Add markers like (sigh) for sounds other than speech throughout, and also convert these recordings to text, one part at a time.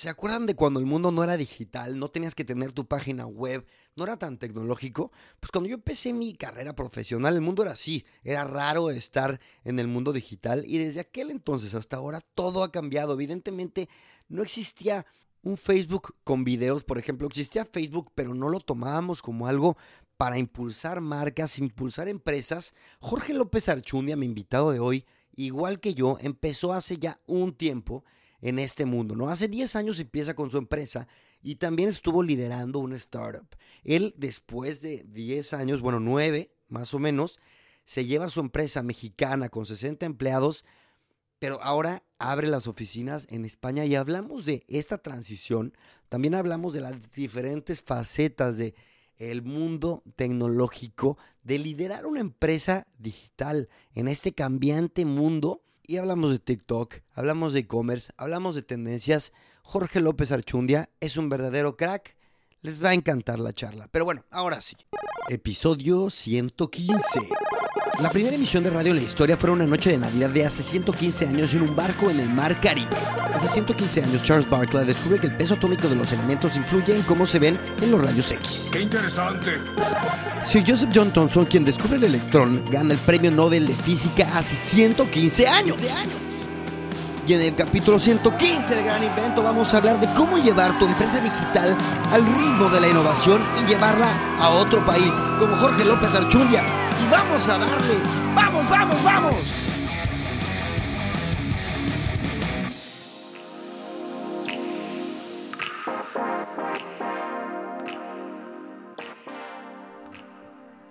¿Se acuerdan de cuando el mundo no era digital, no tenías que tener tu página web, no era tan tecnológico? Pues cuando yo empecé mi carrera profesional, el mundo era así, era raro estar en el mundo digital y desde aquel entonces hasta ahora todo ha cambiado. Evidentemente no existía un Facebook con videos, por ejemplo, existía Facebook, pero no lo tomábamos como algo para impulsar marcas, impulsar empresas. Jorge López Archundia, mi invitado de hoy, igual que yo, empezó hace ya un tiempo en este mundo, ¿no? Hace 10 años empieza con su empresa y también estuvo liderando una startup. Él después de 10 años, bueno, 9 más o menos, se lleva su empresa mexicana con 60 empleados, pero ahora abre las oficinas en España y hablamos de esta transición, también hablamos de las diferentes facetas de el mundo tecnológico, de liderar una empresa digital en este cambiante mundo y hablamos de TikTok, hablamos de e-commerce, hablamos de tendencias. Jorge López Archundia es un verdadero crack. Les va a encantar la charla. Pero bueno, ahora sí. Episodio 115. La primera emisión de radio en la historia fue una noche de Navidad de hace 115 años en un barco en el mar Caribe. Hace 115 años Charles Barkley descubre que el peso atómico de los elementos influye en cómo se ven en los rayos X. ¡Qué interesante! Sir Joseph John Thomson, quien descubre el electrón, gana el premio Nobel de Física hace 115 años. Y en el capítulo 115 del Gran Invento vamos a hablar de cómo llevar tu empresa digital al ritmo de la innovación y llevarla a otro país, como Jorge López Archundia. Vamos a darle, vamos, vamos, vamos.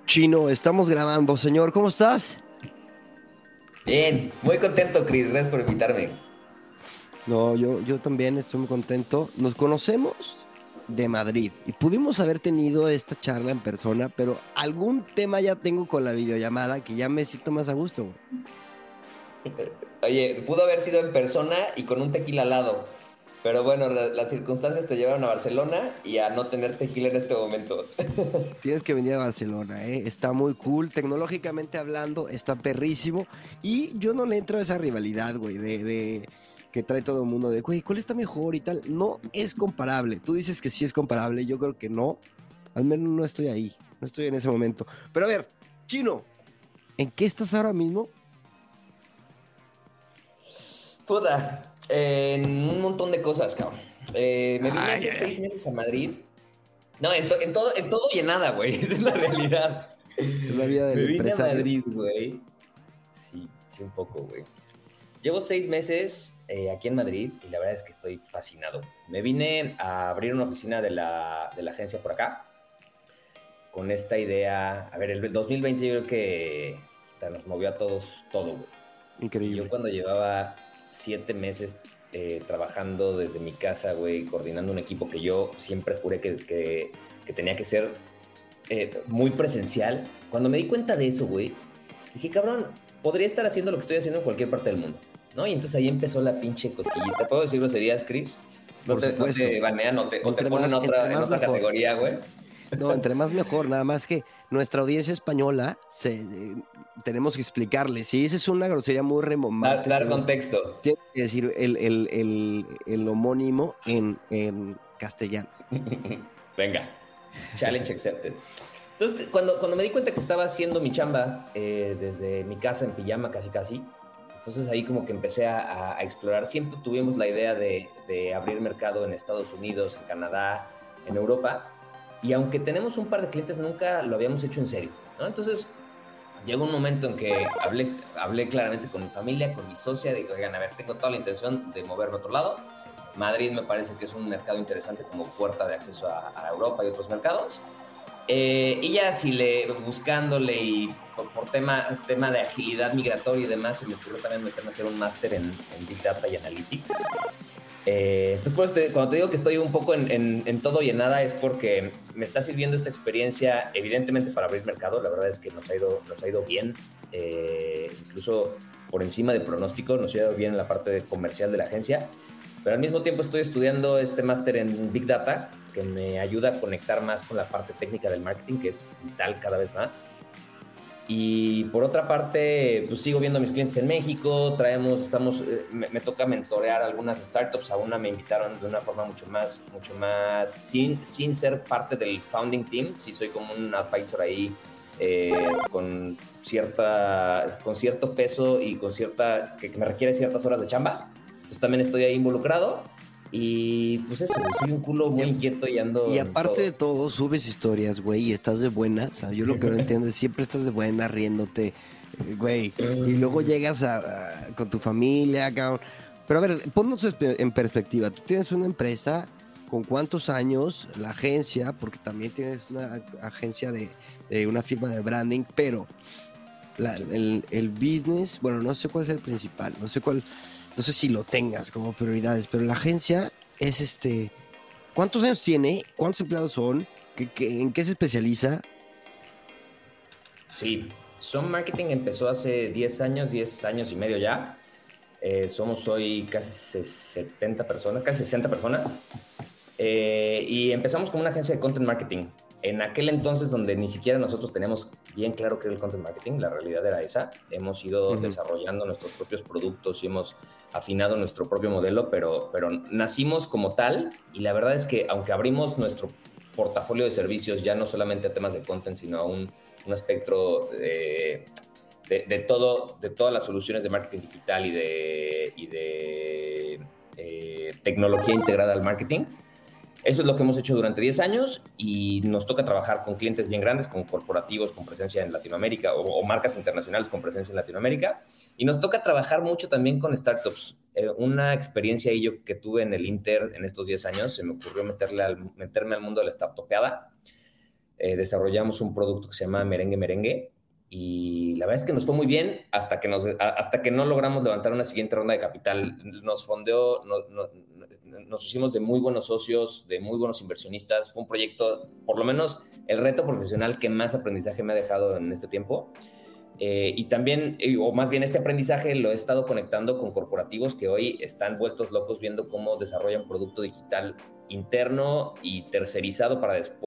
Chino, estamos grabando. Señor, ¿cómo estás? Bien, muy contento, Chris. Gracias por invitarme. No, yo, yo también estoy muy contento. Nos conocemos de Madrid y pudimos haber tenido esta charla en persona, pero algún tema ya tengo con la videollamada que ya me siento más a gusto. Oye, pudo haber sido en persona y con un tequila al lado. Pero bueno, las circunstancias te llevaron a Barcelona y a no tener tequila en este momento. (laughs) Tienes que venir a Barcelona, ¿eh? Está muy cool, tecnológicamente hablando, está perrísimo. Y yo no le entro a esa rivalidad, güey, de, de que trae todo el mundo de, güey, ¿cuál está mejor y tal? No es comparable. Tú dices que sí es comparable, yo creo que no. Al menos no estoy ahí, no estoy en ese momento. Pero a ver, Chino, ¿en qué estás ahora mismo? Puta, en un montón de cosas, cabrón. Eh, me vine Ay, hace ay, seis meses a Madrid. No, en, to- en todo, en todo y en nada, güey. (laughs) Esa es la realidad. Es la vida del Me vine a. Madrid, güey. Sí, sí, un poco, güey. Llevo seis meses eh, aquí en Madrid y la verdad es que estoy fascinado. Me vine a abrir una oficina de la, de la agencia por acá con esta idea. A ver, el 2020 yo creo que nos movió a todos todo, güey. Increíble. Yo cuando llevaba siete meses eh, trabajando desde mi casa, güey, coordinando un equipo que yo siempre juré que, que- que tenía que ser eh, muy presencial, cuando me di cuenta de eso, güey, dije, cabrón, podría estar haciendo lo que estoy haciendo en cualquier parte del mundo, ¿no? Y entonces ahí empezó la pinche cosquillita. ¿Puedo decir groserías, Chris? No Por te, no te banean o te, o te Entre ponen más- en otra, entre en más otra mejor. categoría, güey. No, entre más mejor, nada más que nuestra audiencia española, se, eh, tenemos que explicarle. Si esa es una grosería muy Dar, remomante, dar contexto. tienes que decir el, el- el- el homónimo en, en castellano. (laughs) Venga, challenge accepted. Entonces, cuando, cuando me di cuenta que estaba haciendo mi chamba eh, desde mi casa en pijama casi casi, entonces ahí como que empecé a, a- explorar. Siempre tuvimos la idea de, de abrir mercado en Estados Unidos, en Canadá, en Europa. Y aunque tenemos un par de clientes, nunca lo habíamos hecho en serio. ¿no? Entonces llegó un momento en que hablé, hablé claramente con mi familia, con mi socia, que, oigan, a ver, tengo toda la intención de moverme a otro lado. Madrid me parece que es un mercado interesante como puerta de acceso a, a Europa y otros mercados. Eh, ya si le, buscándole y por, tema, tema de agilidad migratoria y demás, se me ocurrió también meterme a hacer un máster en, Big Data y Analytics. Eh, entonces, pues, te- cuando te digo que estoy un poco en, todo y en nada, es porque me está sirviendo esta experiencia, evidentemente, para abrir mercado. La verdad es que nos ha ido, nos ha ido bien, eh, incluso por encima de pronóstico, nos ha ido bien en la parte comercial de la agencia. Pero al mismo tiempo estoy estudiando este máster en Big Data, que me ayuda a conectar más con la parte técnica del marketing, que es vital cada vez más. Y por otra parte, pues sigo viendo a mis clientes en México, traemos, estamos, eh, me, toca mentorear algunas startups, a una me invitaron de una forma mucho más, mucho más, sin, sin ser parte del founding team, sí soy como un advisor ahí eh, con, cierta, con cierto peso y con cierta, que, me requiere ciertas horas de chamba, entonces también estoy ahí involucrado. Y pues eso, soy un culo muy inquieto y ando. Y aparte de todo, subes historias, güey, y estás de buena. O sea, yo lo que no entiendo es siempre estás de buena, riéndote, eh, güey. Y luego llegas a, con tu familia, cabrón. Pero a ver, ponnos en perspectiva. Tú tienes una empresa, ¿con cuántos años? La agencia, porque también tienes una agencia de, una firma de branding, pero el, el business, bueno, no sé cuál es el principal, no sé cuál no sé si lo tengas como prioridades, pero la agencia es este. ¿Cuántos años tiene? ¿Cuántos empleados son? en qué se especializa? Sí, Son Marketing empezó hace 10 años, 10 años y medio ya. Eh, somos hoy casi 70 personas, casi 60 personas. Eh, y empezamos como una agencia de content marketing. En aquel entonces donde ni siquiera nosotros teníamos bien claro qué era el content marketing, la realidad era esa. Hemos ido desarrollando nuestros propios productos y hemos afinado nuestro propio modelo, pero, pero nacimos como tal y la verdad es que aunque abrimos nuestro portafolio de servicios ya no solamente a temas de content, sino a un, un espectro de, de, todo, de todas las soluciones de marketing digital y de, y de eh, tecnología integrada al marketing, eso es lo que hemos hecho durante 10 años y nos toca trabajar con clientes bien grandes, con corporativos con presencia en Latinoamérica o, o marcas internacionales con presencia en Latinoamérica y nos toca trabajar mucho también con startups. Eh, una experiencia ahí yo que tuve en el Inter en estos 10 años, se me ocurrió meterle al, meterme al mundo de la startupeada. Eh, desarrollamos un producto que se llama Merengue Merengue y la verdad es que nos fue muy bien hasta que, nos, hasta que no logramos levantar una siguiente ronda de capital. Nos fondeó, nos hicimos de muy buenos socios, de muy buenos inversionistas. Fue un proyecto, por lo menos el reto profesional que más aprendizaje me ha dejado en este tiempo. Eh, y también, eh, o más bien este aprendizaje lo he estado conectando con corporativos que hoy están vueltos locos viendo cómo desarrollan producto digital interno y tercerizado para después.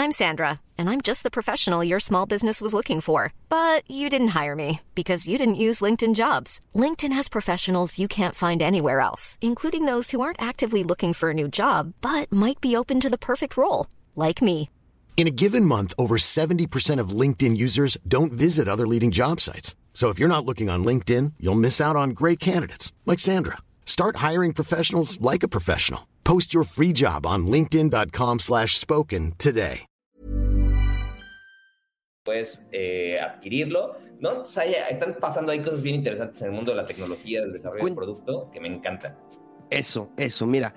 I'm Sandra, and I'm just the professional your small business was looking for. But you didn't hire me because you didn't use LinkedIn jobs. LinkedIn has professionals you can't find anywhere else, including those who aren't actively looking for a new job, but might be open to the perfect role, like me. In a given month, over 70% of LinkedIn users don't visit other leading job sites. So if you're not looking on LinkedIn, you'll miss out on great candidates like Sandra. Start hiring professionals like a professional. Post your free job on linkedin.com/spoken today. Puedes eh, adquirirlo, ¿no? están pasando ahí cosas bien interesantes en el mundo de la tecnología, del desarrollo del producto que me encantan. Eso, eso, mira,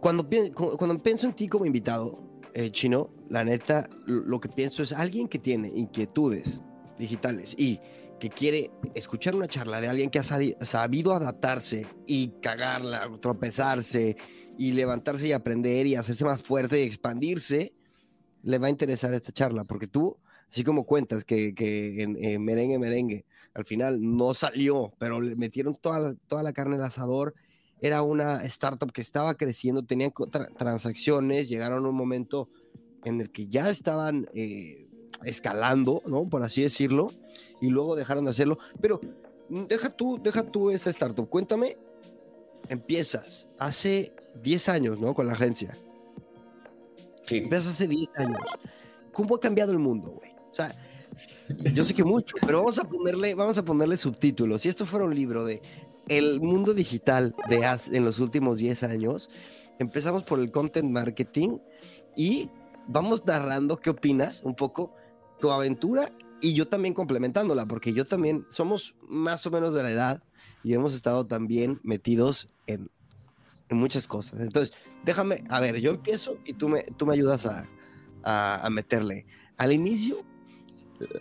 cuando, cuando pienso en ti como invitado, eh, Chino, la neta, lo que pienso es alguien que tiene inquietudes digitales y que quiere escuchar una charla de alguien que ha sabido adaptarse y cagarla, tropezarse y levantarse y aprender y hacerse más fuerte y expandirse, le va a interesar esta charla, porque tú, así como cuentas que, en, Merengue Merengue, al final no salió, pero le metieron toda toda la carne al asador era una startup que estaba creciendo, tenían transacciones, llegaron a un momento en el que ya estaban eh, escalando, ¿no? Por así decirlo, y luego dejaron de hacerlo. Pero mm, deja tú, deja tú esta startup. Cuéntame, empiezas hace 10 años, ¿no? Con la agencia. Sí. Empiezas hace 10 años. ¿Cómo ha cambiado el mundo, güey? O sea, yo sé que mucho, pero vamos a ponerle, vamos a ponerle subtítulos. Si esto fuera un libro de el mundo digital de en los últimos 10 años, empezamos por el content marketing y vamos narrando qué opinas un poco tu aventura y yo también complementándola, porque yo también somos más o menos de la edad y hemos estado también metidos en, en muchas cosas. Entonces, déjame, a ver, yo empiezo y tú me, tú me ayudas a, a, a meterle. Al inicio,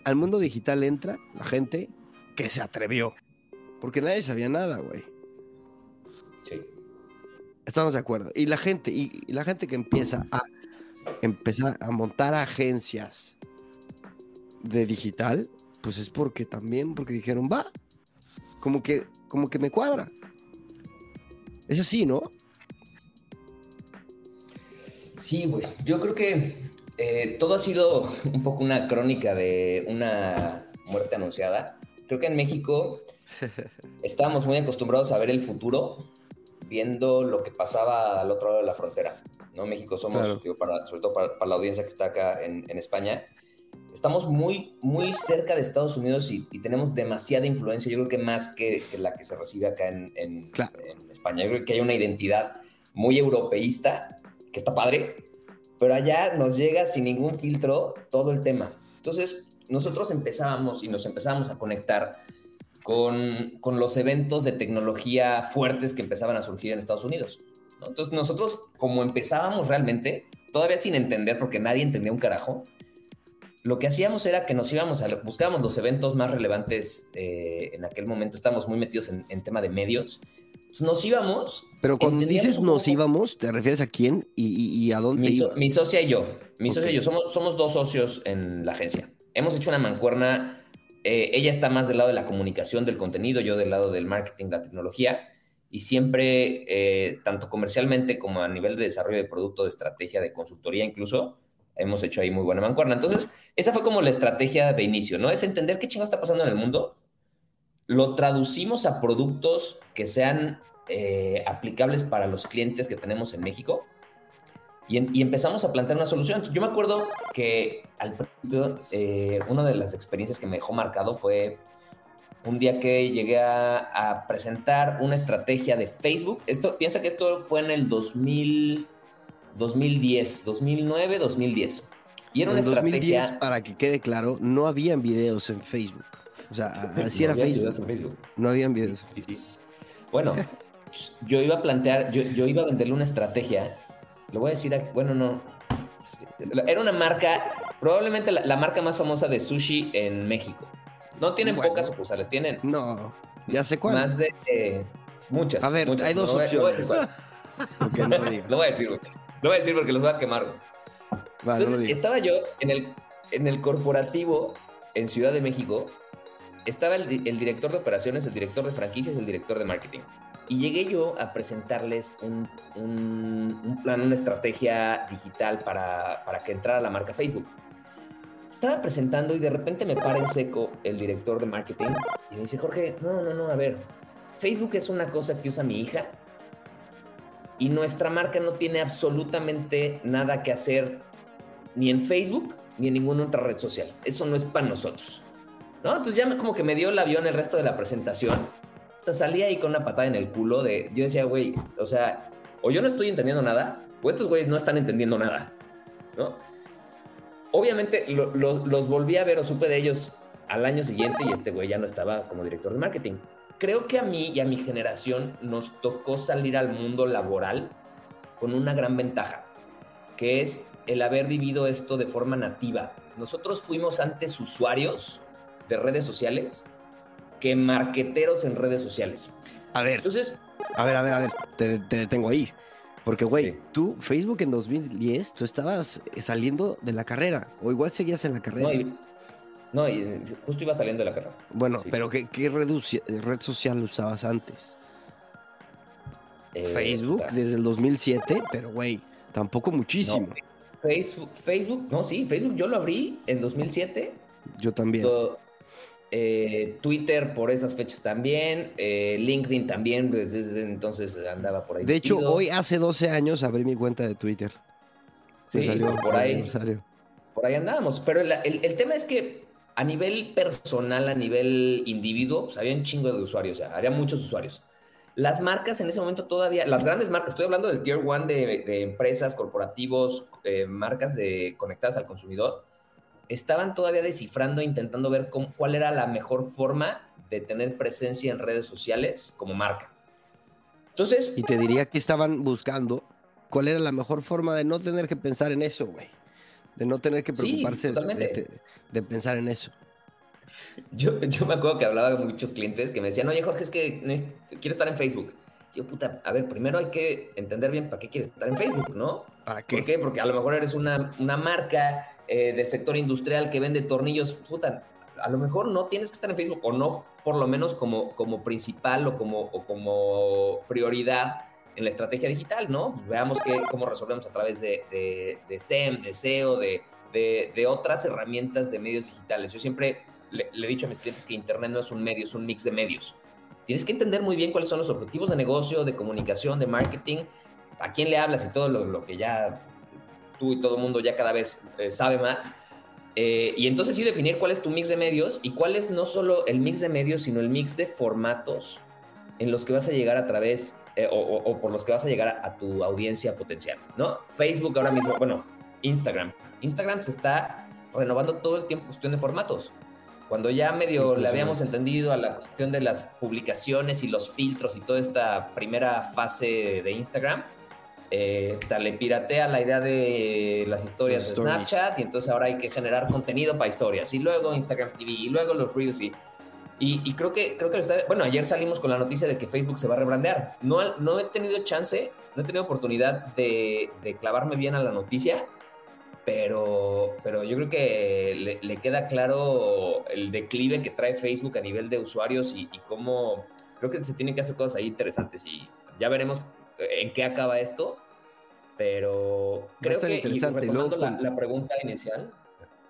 al mundo digital entra la gente que se atrevió, porque nadie sabía nada, güey. Sí. Estamos de acuerdo. Y la gente, y, la gente que empieza a empezar a montar agencias de digital, pues es porque también, porque dijeron, va, como que, como que me cuadra. Es así, ¿no? Sí, güey. Yo creo que eh, todo ha sido un poco una crónica de una muerte anunciada. Creo que en México (laughs) estábamos muy acostumbrados a ver el futuro viendo lo que pasaba al otro lado de la frontera. ¿no? México somos, para, sobre todo para, la audiencia que está acá en, España, estamos muy, muy cerca de Estados Unidos y, tenemos demasiada influencia, yo creo que más que, la que se recibe acá en, en, España. Yo creo que hay una identidad muy europeísta, que está padre, pero allá nos llega sin ningún filtro todo el tema. Entonces, nosotros empezábamos y nos empezábamos a conectar con, con, los eventos de tecnología fuertes que empezaban a surgir en Estados Unidos. Entonces nosotros, como empezábamos realmente, todavía sin entender, porque nadie entendía un carajo, lo que hacíamos era que nos íbamos a, buscábamos los eventos más relevantes eh, en aquel momento, estábamos muy metidos en, tema de medios, nos íbamos. Pero cuando dices nos íbamos, ¿te refieres a quién y, a dónde? Mi, mi, socia y yo, mi socia y yo, somos, somos dos socios en la agencia. Hemos hecho una mancuerna eh, ella está más del lado de la comunicación, del contenido, yo del lado del marketing, la tecnología, y siempre, eh, tanto comercialmente como a nivel de desarrollo de producto, de estrategia, de consultoría incluso, hemos hecho ahí muy buena mancuerna. Entonces, esa fue como la estrategia de inicio, ¿no? Es entender qué chingo está pasando en el mundo, lo traducimos a productos que sean eh, aplicables para los clientes que tenemos en México y, empezamos a plantear una solución. Yo me acuerdo que al principio, eh, una de las experiencias que me dejó marcado fue un día que llegué a, presentar una estrategia de Facebook. Esto, piensa que esto fue en el 2000, 2010, 2009, 2010. Y era una estrategia. 2010, para que quede claro, no habían videos en Facebook. O sea, (laughs) así era Facebook. No habían videos. Bueno, (laughs) yo iba a plantear, yo, yo iba a venderle una estrategia lo voy a decir, bueno, no. Era una marca, probablemente la, marca más famosa de sushi en México. No tienen pocas sucursales, tienen. No, ya sé cuál. Más de eh, muchas. A ver, hay dos opciones. (laughs) Lo voy a decir. Lo voy a decir porque los voy a quemar, Entonces, estaba yo en el, en el corporativo en Ciudad de México. Estaba el, el director de operaciones, el director de franquicias el director de marketing. Y llegué yo a presentarles un, un, plan, una estrategia digital para, para, que entrara la marca Facebook. Estaba presentando y de repente me para en seco el director de marketing y me dice, Jorge, no, no, no, a ver, Facebook es una cosa que usa mi hija y nuestra marca no tiene absolutamente nada que hacer ni en Facebook ni en ninguna otra red social. Eso no es para nosotros. ¿No? Entonces ya como que me dio el avión el resto de la presentación salía ahí con una patada en el culo de, yo decía, güey, o sea, o yo no estoy entendiendo nada, o estos güeyes no están entendiendo nada, ¿no? Obviamente los volví a ver o supe de ellos al año siguiente y este güey ya no estaba como director de marketing. Creo que a mí y a mi generación nos tocó salir al mundo laboral con una gran ventaja, que es el haber vivido esto de forma nativa. Nosotros fuimos antes usuarios de redes sociales que marqueteros en redes sociales. A ver. Entonces. A ver, a ver, a ver. Te, detengo ahí. Porque, güey, tú, Facebook en 2010, tú estabas saliendo de la carrera. O igual seguías en la carrera. No, y, justo iba saliendo de la carrera. Bueno, pero ¿qué, red, social usabas antes? Eh, Facebook desde el 2007, pero, güey, tampoco muchísimo. Facebook, Facebook, no, sí, Facebook yo lo abrí en 2007. Yo también. Eh, Twitter por esas fechas también, eh, LinkedIn también, desde entonces andaba por ahí. De hecho, hoy hace 12 años abrí mi cuenta de Twitter. Sí, salió por ahí. Por ahí andábamos. Pero el, tema es que a nivel personal, a nivel individuo, pues había un chingo de usuarios, o sea, había muchos usuarios. Las marcas en ese momento todavía, las grandes marcas, estoy hablando del tier one de, empresas, corporativos, eh, marcas de, conectadas al consumidor, estaban todavía descifrando, intentando ver cuál era la mejor forma de tener presencia en redes sociales como marca. Entonces... Y te diría que estaban buscando cuál era la mejor forma de no tener que pensar en eso, güey. De no tener que preocuparse de, pensar en eso. Yo, yo me acuerdo que hablaba con muchos clientes que me decían, oye Jorge, es que quiero estar en Facebook. Yo, puta, a ver, primero hay que entender bien para qué quieres estar en Facebook, ¿no? ¿Para qué? ¿Por qué? Porque a lo mejor eres una, una marca eh, del sector industrial que vende tornillos, puta, a lo mejor no tienes que estar en Facebook o no, por lo menos como, como principal o como, como prioridad en la estrategia digital, ¿no? Pues veamos que, cómo resolvemos a través de, de, de SEM, de SEO, de, de, otras herramientas de medios digitales. Yo siempre le, he dicho a mis clientes que Internet no es un medio, es un mix de medios. Tienes que entender muy bien cuáles son los objetivos de negocio, de comunicación, de marketing, a quién le hablas y todo lo, que ya tú y todo el mundo ya cada vez eh, sabe más. Eh, y entonces sí definir cuál es tu mix de medios y cuál es no solo el mix de medios, sino el mix de formatos en los que vas a llegar a través eh, o, por los que vas a llegar a, tu audiencia potencial, ¿no? Facebook ahora mismo, bueno, Instagram. Instagram se está renovando todo el tiempo cuestión de formatos. Cuando ya medio le habíamos entendido a la cuestión de las publicaciones y los filtros y toda esta primera fase de Instagram, eh, le piratea la idea de las historias de Snapchat y entonces ahora hay que generar contenido para historias y luego Instagram TV y luego los Reels y y, creo que, creo que lo está, bueno, ayer salimos con la noticia de que Facebook se va a rebrandear. No, no he tenido chance, no he tenido oportunidad de, de clavarme bien a la noticia, pero, pero yo creo que le, queda claro el declive que trae Facebook a nivel de usuarios y, cómo creo que se tienen que hacer cosas ahí interesantes y ya veremos en qué acaba esto, pero creo que, y retomando la pregunta inicial,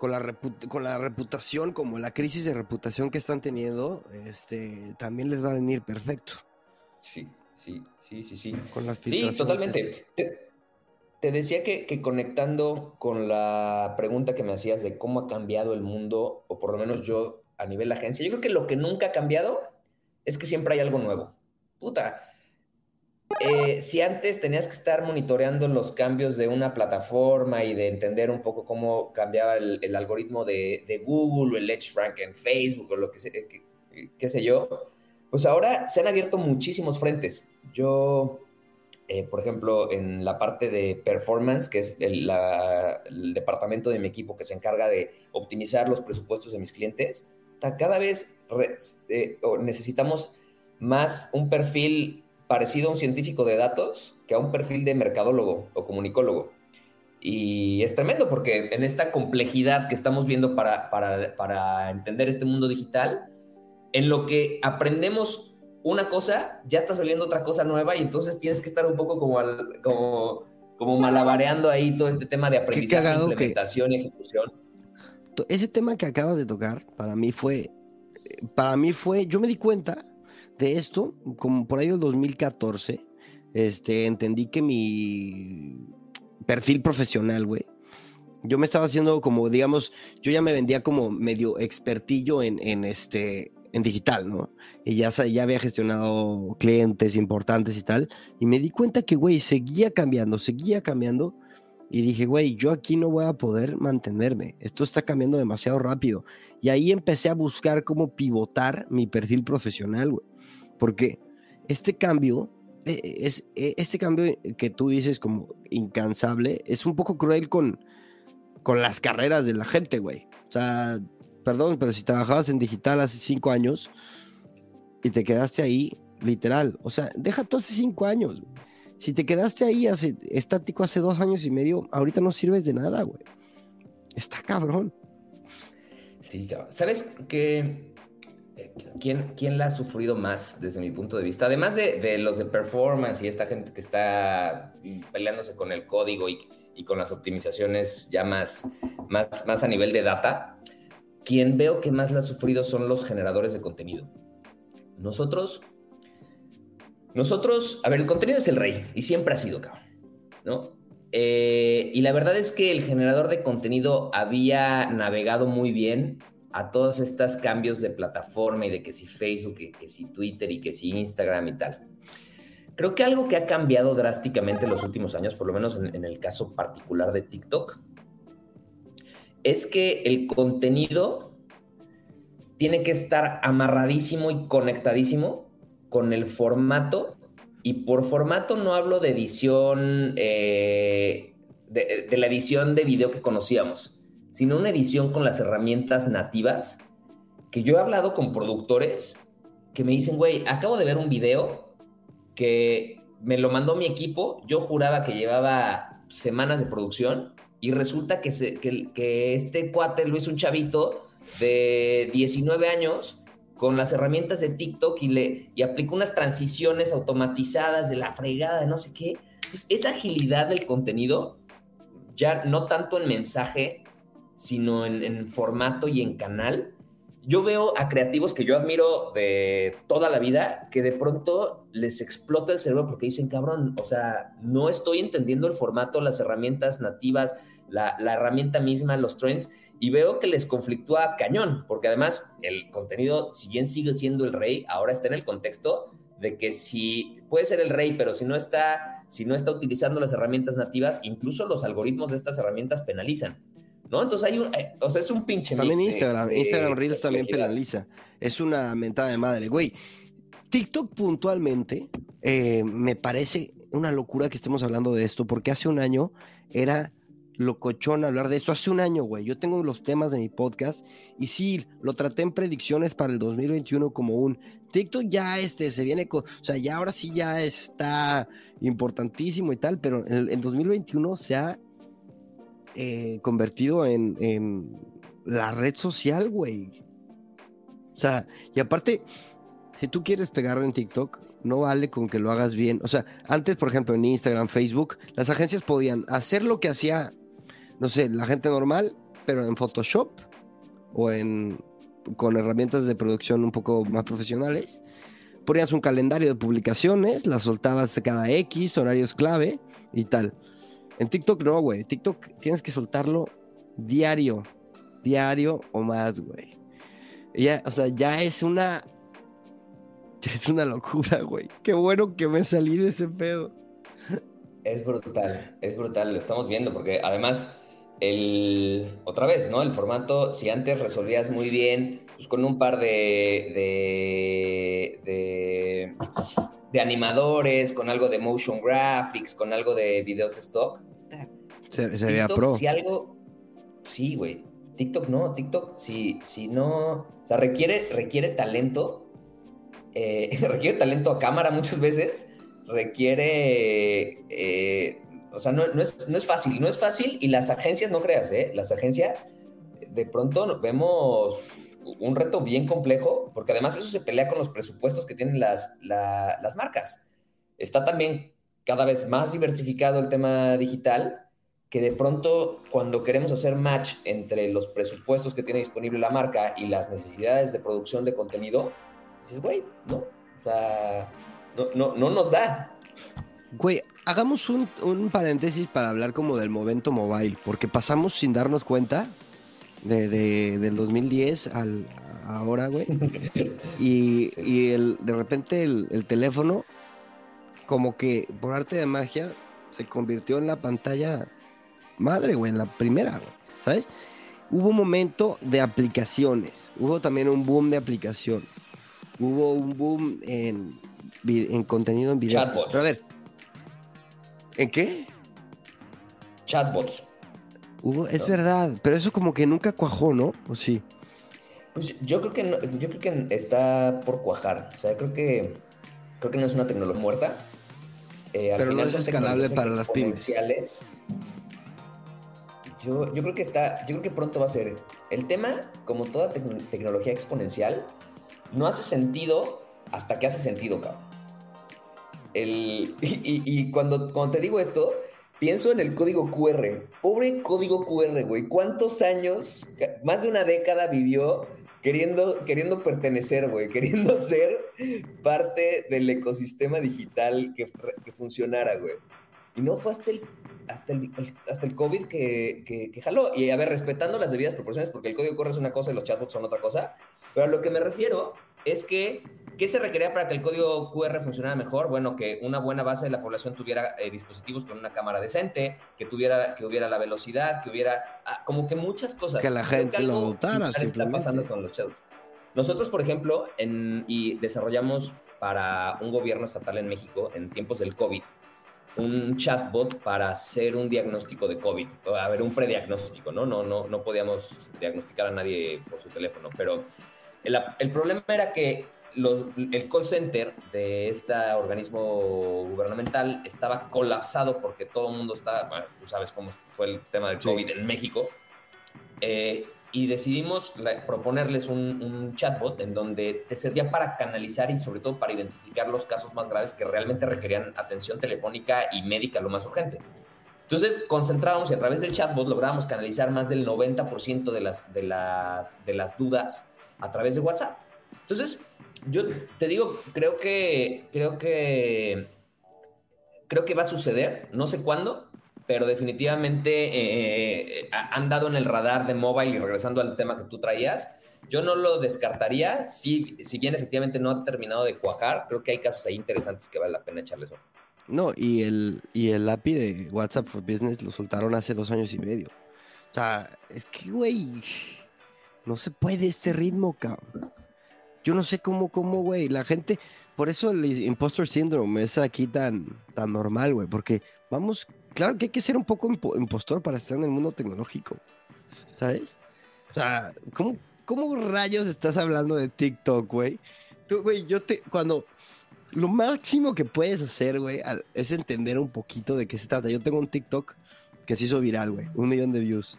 con la, con la reputación, como la crisis de reputación que están teniendo, este, también les va a venir perfecto. Sí, sí, sí, sí, sí. sí, totalmente. Te, decía que, que, conectando con la pregunta que me hacías de cómo ha cambiado el mundo, o por lo menos yo a nivel agencia, yo creo que lo que nunca ha cambiado es que siempre hay algo nuevo. Puta, eh, si antes tenías que estar monitoreando los cambios de una plataforma y de entender un poco cómo cambiaba el, algoritmo de, Google o el Edge Rank en Facebook o lo que, qué sé yo, pues ahora se han abierto muchísimos frentes. Yo, eh, por ejemplo, en la parte de performance, que es el, departamento de mi equipo que se encarga de optimizar los presupuestos de mis clientes, cada vez eh, necesitamos más un perfil parecido a un científico de datos que a un perfil de mercadólogo o comunicólogo. Y es tremendo porque en esta complejidad que estamos viendo para, para, entender este mundo digital, en lo que aprendemos una cosa, ya está saliendo otra cosa nueva y entonces tienes que estar un poco como, como, como malabareando ahí todo este tema de aprendizaje, implementación y ejecución. Ese tema que acabas de tocar, para mí fue, para mí fue, yo me di cuenta de esto, como por ahí del 2014, este, entendí que mi perfil profesional, güey, yo me estaba haciendo como, digamos, yo ya me vendía como medio expertillo en, en este, en digital, ¿no? Y ya, ya había gestionado clientes importantes y tal, y me di cuenta que, güey, seguía cambiando, seguía cambiando, y dije, güey, yo aquí no voy a poder mantenerme, esto está cambiando demasiado rápido. Y ahí empecé a buscar cómo pivotar mi perfil profesional, güey. Porque este cambio, eh, es, eh, este cambio que tú dices como incansable, es un poco cruel con, con las carreras de la gente, güey. O sea, perdón, pero si trabajabas en digital hace cinco años y te quedaste ahí, literal, o sea, deja tú hace cinco años. Si te quedaste ahí hace, estático hace dos años y medio, ahorita no sirves de nada, güey. Está cabrón. Sí, ¿sabes qué? ¿quién, ¿quién la ha sufrido más desde mi punto de vista? Además de, los de performance y esta gente que está peleándose con el código y, con las optimizaciones ya más, más, más a nivel de data, quien veo que más la ha sufrido son los generadores de contenido. Nosotros, nosotros, a ver, el contenido es el rey y siempre ha sido, cabrón, ¿no? Eh, y la verdad es que el generador de contenido había navegado muy bien a todos estos cambios de plataforma y de que si Facebook, y que si Twitter y que si Instagram y tal. Creo que algo que ha cambiado drásticamente en los últimos años, por lo menos en, el caso particular de TikTok, es que el contenido tiene que estar amarradísimo y conectadísimo con el formato. Y por formato no hablo de edición, eh, de la edición de video que conocíamos sino una edición con las herramientas nativas, que yo he hablado con productores que me dicen, güey, acabo de ver un video que me lo mandó mi equipo, yo juraba que llevaba semanas de producción y resulta que, que, este cuate lo hizo un chavito de 19 años con las herramientas de TikTok y, le, y aplico unas transiciones automatizadas de la fregada, de no sé qué. esa agilidad del contenido, ya no tanto en mensaje, sino en, en formato y en canal, yo veo a creativos que yo admiro de toda la vida que de pronto les explota el cerebro porque dicen, cabrón, o sea, no estoy entendiendo el formato, las herramientas nativas, la, herramienta misma, los trends, y veo que les conflictúa cañón, porque además el contenido, si bien sigue siendo el rey, ahora está en el contexto de que si puede ser el rey, pero si no está, si no está utilizando las herramientas nativas, incluso los algoritmos de estas herramientas penalizan. ¿no? Entonces hay un, eh, o sea, es un pinche También Instagram, Instagram Reels también penaliza. Es una mentada de madre, güey. TikTok puntualmente eh, me parece una locura que estemos hablando de esto, porque hace un año era locochón hablar de esto. Hace un año, güey, yo tengo los temas de mi podcast y sí, lo traté en predicciones para el 2021 como un TikTok ya este se viene, con, o sea, ya ahora sí ya está importantísimo y tal, pero en, en 2021 se ha eh, convertido en, la red social, güey. O sea, y aparte, si tú quieres pegar en TikTok, no vale con que lo hagas bien. O sea, antes, por ejemplo, en Instagram, Facebook, las agencias podían hacer lo que hacía, no sé, la gente normal, pero en Photoshop o en con herramientas de producción un poco más profesionales. Ponías un calendario de publicaciones, las soltabas cada X, horarios clave y tal. En TikTok no, güey. TikTok tienes que soltarlo diario. Diario o más, güey. Ya, o sea, ya es una. (laughs) Ya es una locura, güey. Qué bueno que me salí de ese pedo. Es brutal, es brutal, lo estamos viendo, porque además, el. Otra vez, ¿no? El formato, si antes resolvías muy bien, pues con un par de. de. de de animadores, con algo de motion graphics, con algo de videos stock, se, veía pro. Si algo. Sí, güey. TikTok no, TikTok, si, si no. O sea, requiere, requiere talento. Eh, (laughs) requiere talento a cámara muchas veces. Requiere. Eh, o sea, no, es, no es fácil. No es fácil. Y las agencias, no creas, ¿eh? Las agencias, de pronto vemos un reto bien complejo, porque además eso se pelea con los presupuestos que tienen las, las marcas. Está también cada vez más diversificado el tema digital que de pronto cuando queremos hacer match entre los presupuestos que tiene disponible la marca y las necesidades de producción de contenido, dices, güey, no, o sea, no, no, nos da. Güey, hagamos un, paréntesis para hablar como del momento mobile, porque pasamos sin darnos cuenta de, del 2010 al ahora, güey. (laughs) Y, y el, de repente el, el teléfono, como que por arte de magia, se convirtió en la pantalla madre, güey, en la primera, ¿sabes? Hubo un momento de aplicaciones, hubo también un boom de aplicaciones, hubo un boom en, en contenido en video. Chatbots. Pero a ver, ¿en qué? Chatbots. Hubo, es verdad, pero eso como que nunca cuajó, ¿no? ¿O sí? Pues yo creo que no, yo creo que está por cuajar. O sea, creo que creo que no es una tecnología muerta. Eh, pero no es escalable para las pymes. Yo, creo que está, yo creo que pronto va a ser. El tema, como toda tecnología exponencial, no hace sentido hasta que hace sentido, cabrón. El, (laughs) y, cuando, cuando te digo esto, pienso en el código QR. Pobre código QR, güey. ¿Cuántos años, más de una década vivió queriendo, queriendo pertenecer, güey? (laughs) Queriendo ser parte del ecosistema digital que, que funcionara, güey. Y no fue hasta el hasta el, hasta el COVID que, que, jaló. Y a ver, respetando las debidas proporciones, porque el código corre es una cosa y los chatbots son otra cosa. Pero a lo que me refiero es que, ¿qué se requería para que el código QR funcionara mejor? Bueno, que una buena base de la población tuviera eh, dispositivos con una cámara decente, que, tuviera, que hubiera la velocidad, que hubiera ah, como que muchas cosas. Que la gente lo adoptara. está pasando con los chatbots. Nosotros, por ejemplo, en, y desarrollamos para un gobierno estatal en México en tiempos del COVID, un chatbot para hacer un diagnóstico de COVID, a ver, un prediagnóstico, ¿no? No, no, no podíamos diagnosticar a nadie por su teléfono, pero el, problema era que el call center de este organismo gubernamental estaba colapsado porque todo el mundo estaba, bueno, tú sabes cómo fue el tema del COVID en México, eh, y decidimos proponerles un, un, chatbot en donde te servía para canalizar y sobre todo para identificar los casos más graves que realmente requerían atención telefónica y médica lo más urgente. Entonces concentrábamos y a través del chatbot lográbamos canalizar más del 90% de las, de, las, de las dudas a través de WhatsApp. Entonces, yo te digo, creo que, creo que, creo que va a suceder, no sé cuándo, pero definitivamente eh, eh, han dado en el radar de mobile y regresando al tema que tú traías, yo no lo descartaría, si, si bien efectivamente no ha terminado de cuajar, creo que hay casos ahí interesantes que vale la pena echarles ojo. No, y el, y el API de WhatsApp for Business lo soltaron hace dos años y medio. O sea, es que, güey, no se puede este ritmo, cabrón. Yo no sé cómo, cómo, güey, la gente, por eso el impostor syndrome es aquí tan, tan normal, güey, porque vamos claro que hay que ser un poco impostor para estar en el mundo tecnológico. ¿Sabes? O sea, ¿cómo, cómo rayos estás hablando de TikTok, güey? Tú, güey, yo te. Cuando. Lo máximo que puedes hacer, güey, es entender un poquito de qué se trata. Yo tengo un TikTok que se hizo viral, güey. Un millón de views.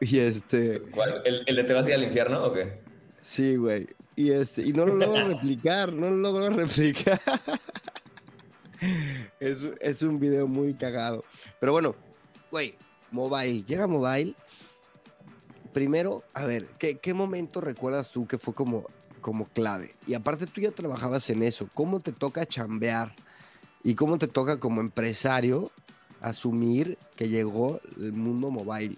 Y este. ¿Cuál? ¿El, el de te vas a ir al infierno o qué? Sí, güey. Y este. Y no lo logro (laughs) replicar, no lo logro replicar. (laughs) es, un video muy cagado. Pero bueno, güey, mobile. Llega mobile. Primero, a ver, ¿qué, momento recuerdas tú que fue como, como clave? Y aparte tú ya trabajabas en eso. ¿Cómo te toca chambear? ¿Y cómo te toca como empresario asumir que llegó el mundo mobile?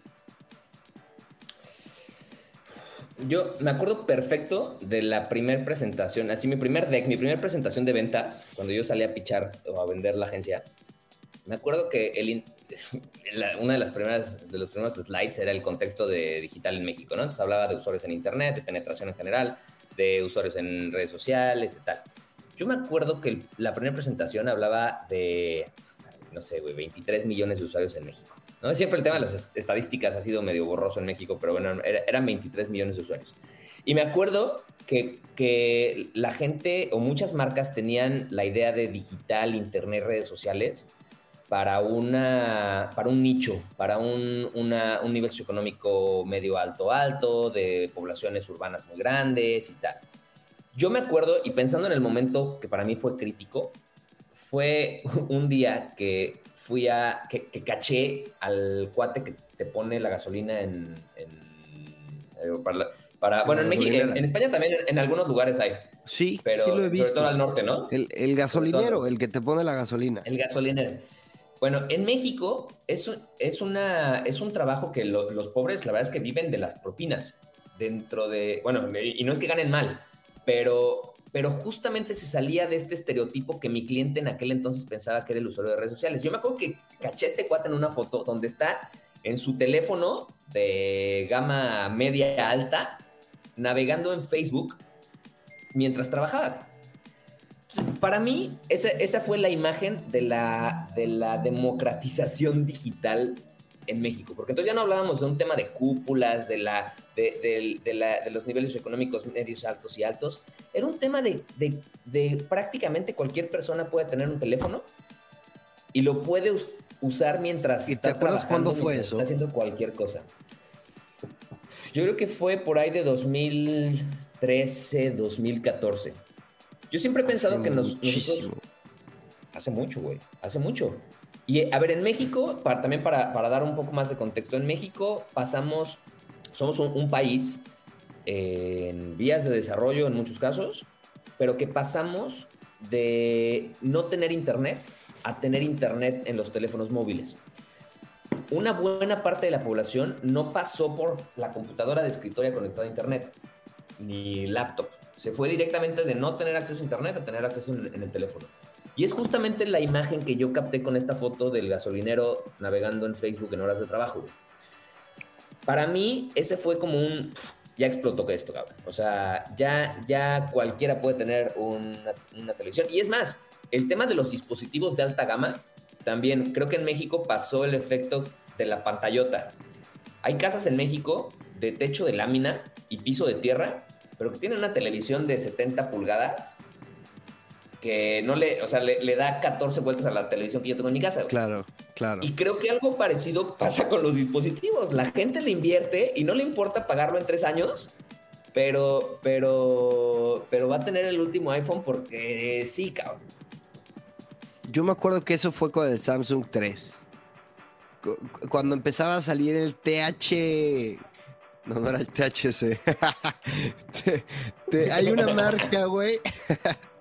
Yo me acuerdo perfecto de la primera presentación, así mi primer deck, mi primera presentación de ventas, cuando yo salí a pichar o a vender la agencia. Me acuerdo que el, (laughs) una de las primeras de los primeros slides era el contexto de digital en México, ¿no? Entonces hablaba de usuarios en internet, de penetración en general, de usuarios en redes sociales, y tal. Yo me acuerdo que la primera presentación hablaba de, no sé, güey, 23 millones de usuarios en México. ¿No? Siempre el tema de las estadísticas ha sido medio borroso en México, pero bueno, eran 23 millones de usuarios. Y me acuerdo que, que, la gente o muchas marcas tenían la idea de digital, internet, redes sociales para, una, para un nicho, para un, un nivel socioeconómico medio alto alto, de poblaciones urbanas muy grandes y tal. Yo me acuerdo, y pensando en el momento que para mí fue crítico, fue (laughs) un día que fui a, que, caché al cuate que te pone la gasolina en, eh, para, bueno, en, México, en, España también en, algunos lugares hay. Sí, pero sí lo he visto. Sobre todo al norte, ¿no? El, gasolinero, el que te pone la gasolina. El gasolinero. Bueno, en México es, es, una, es un trabajo que los pobres, la verdad es que viven de las propinas. Dentro de, bueno, y no es que ganen mal, pero pero justamente se salía de este estereotipo que mi cliente en aquel entonces pensaba que era el usuario de redes sociales. Yo me acuerdo que caché este cuate en una foto donde está en su teléfono de gama media alta, navegando en Facebook mientras trabajaba. para mí, esa, esa, fue la imagen de la, de la democratización digital en México, porque entonces ya no hablábamos de un tema de cúpulas, de, la, de, de, los niveles económicos medios altos y altos, era un tema de, prácticamente cualquier persona puede tener un teléfono y lo puede usar mientras ¿Y está te acuerdas cuándo fue eso? Está haciendo cualquier cosa. Yo creo que fue por ahí de 2013, 2014. Yo siempre he pensado que nos, nosotros... Hace mucho, güey. Hace mucho. Y a ver, en México, para, también para, para, dar un poco más de contexto, en México pasamos, somos un, país en vías de desarrollo en muchos casos, pero que pasamos de no tener internet a tener internet en los teléfonos móviles. Una buena parte de la población no pasó por la computadora de escritorio conectada a internet, ni laptop. Se fue directamente de no tener acceso a internet a tener acceso en el teléfono. Y es justamente la imagen que yo capté con esta foto del gasolinero navegando en Facebook en horas de trabajo. Para mí, ese fue como un... Ya explotó esto, cabrón. O sea, ya, ya cualquiera puede tener una, una televisión. Y es más, el tema de los dispositivos de alta gama, también creo que en México pasó el efecto de la pantallota. Hay casas en México de techo de lámina y piso de tierra, pero que tienen una televisión de 70 pulgadas que no le, o sea, le, da 14 vueltas a la televisión que yo tengo en mi casa. Claro, claro. Y creo que algo parecido pasa con los dispositivos. La gente le invierte y no le importa pagarlo en tres años, pero, pero, pero va a tener el último iPhone porque sí, cabrón. Yo me acuerdo que eso fue con el Samsung 3. Cuando empezaba a salir el TH. No, no era el THC. (laughs) hay una (laughs) marca, güey. (laughs)